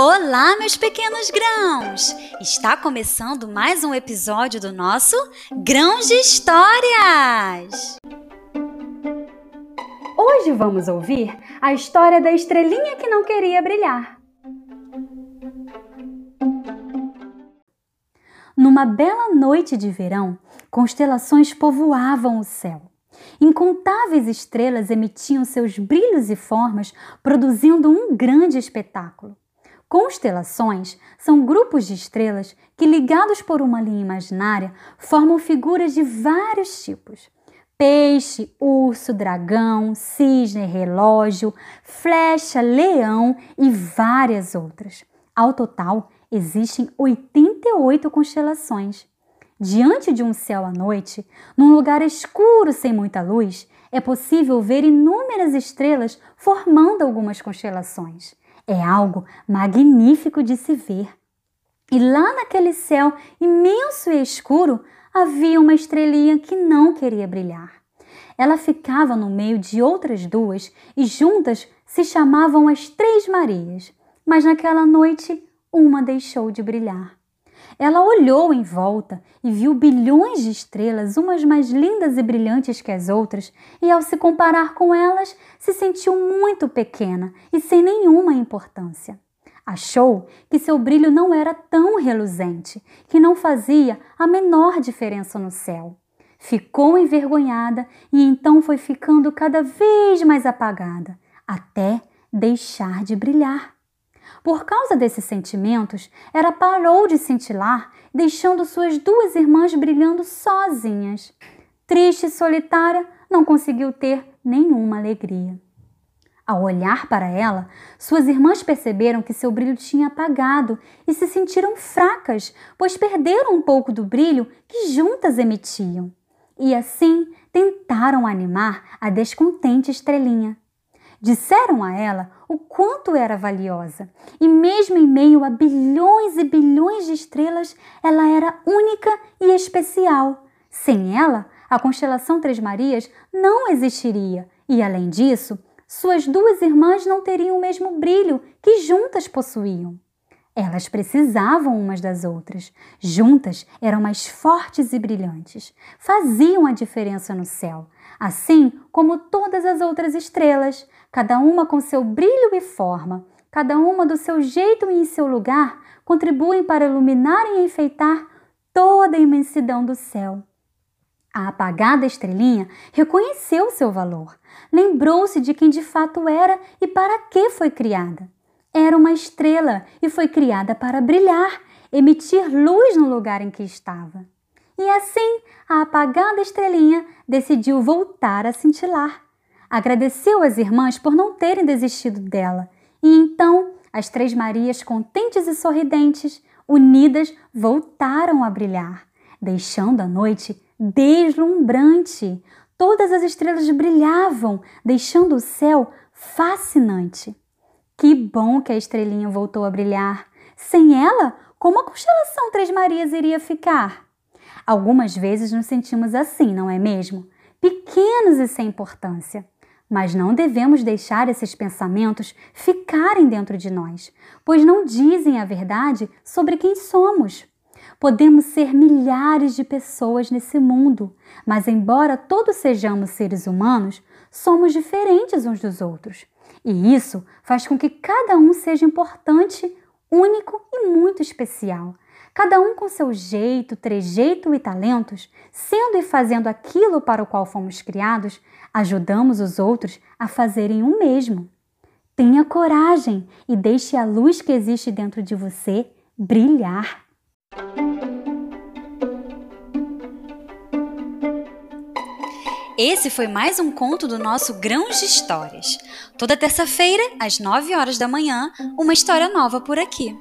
Olá, meus pequenos grãos! Está começando mais um episódio do nosso Grãos de Histórias! Hoje vamos ouvir a história da estrelinha que não queria brilhar. Numa bela noite de verão, constelações povoavam o céu. Incontáveis estrelas emitiam seus brilhos e formas, produzindo um grande espetáculo. Constelações são grupos de estrelas que, ligados por uma linha imaginária, formam figuras de vários tipos: peixe, urso, dragão, cisne, relógio, flecha, leão e várias outras. Ao total, existem 88 constelações. Diante de um céu à noite, num lugar escuro sem muita luz, é possível ver inúmeras estrelas formando algumas constelações. É algo magnífico de se ver. E lá naquele céu imenso e escuro havia uma estrelinha que não queria brilhar. Ela ficava no meio de outras duas e juntas se chamavam as Três Marias. Mas naquela noite, uma deixou de brilhar. Ela olhou em volta e viu bilhões de estrelas, umas mais lindas e brilhantes que as outras, e ao se comparar com elas, se sentiu muito pequena e sem nenhuma importância. Achou que seu brilho não era tão reluzente, que não fazia a menor diferença no céu. Ficou envergonhada e então foi ficando cada vez mais apagada, até deixar de brilhar. Por causa desses sentimentos, ela parou de cintilar, deixando suas duas irmãs brilhando sozinhas. Triste e solitária, não conseguiu ter nenhuma alegria. Ao olhar para ela, suas irmãs perceberam que seu brilho tinha apagado e se sentiram fracas, pois perderam um pouco do brilho que juntas emitiam. E assim tentaram animar a descontente estrelinha. Disseram a ela o quanto era valiosa, e mesmo em meio a bilhões e bilhões de estrelas, ela era única e especial. Sem ela, a constelação Três Marias não existiria, e além disso, suas duas irmãs não teriam o mesmo brilho que juntas possuíam. Elas precisavam umas das outras. Juntas eram mais fortes e brilhantes. Faziam a diferença no céu, assim como todas as outras estrelas, cada uma com seu brilho e forma, cada uma do seu jeito e em seu lugar, contribuem para iluminar e enfeitar toda a imensidão do céu. A apagada estrelinha reconheceu seu valor, lembrou-se de quem de fato era e para que foi criada era uma estrela e foi criada para brilhar, emitir luz no lugar em que estava. E assim, a apagada estrelinha decidiu voltar a cintilar. Agradeceu às irmãs por não terem desistido dela, e então as três Marias, contentes e sorridentes, unidas, voltaram a brilhar, deixando a noite deslumbrante. Todas as estrelas brilhavam, deixando o céu fascinante. Que bom que a estrelinha voltou a brilhar. Sem ela, como a constelação Três Marias iria ficar? Algumas vezes nos sentimos assim, não é mesmo? Pequenos e sem importância. Mas não devemos deixar esses pensamentos ficarem dentro de nós, pois não dizem a verdade sobre quem somos. Podemos ser milhares de pessoas nesse mundo, mas embora todos sejamos seres humanos, somos diferentes uns dos outros. E isso faz com que cada um seja importante, único e muito especial. Cada um com seu jeito, trejeito e talentos, sendo e fazendo aquilo para o qual fomos criados, ajudamos os outros a fazerem o mesmo. Tenha coragem e deixe a luz que existe dentro de você brilhar. Esse foi mais um conto do nosso Grãos de Histórias. Toda terça-feira, às 9 horas da manhã, uma história nova por aqui.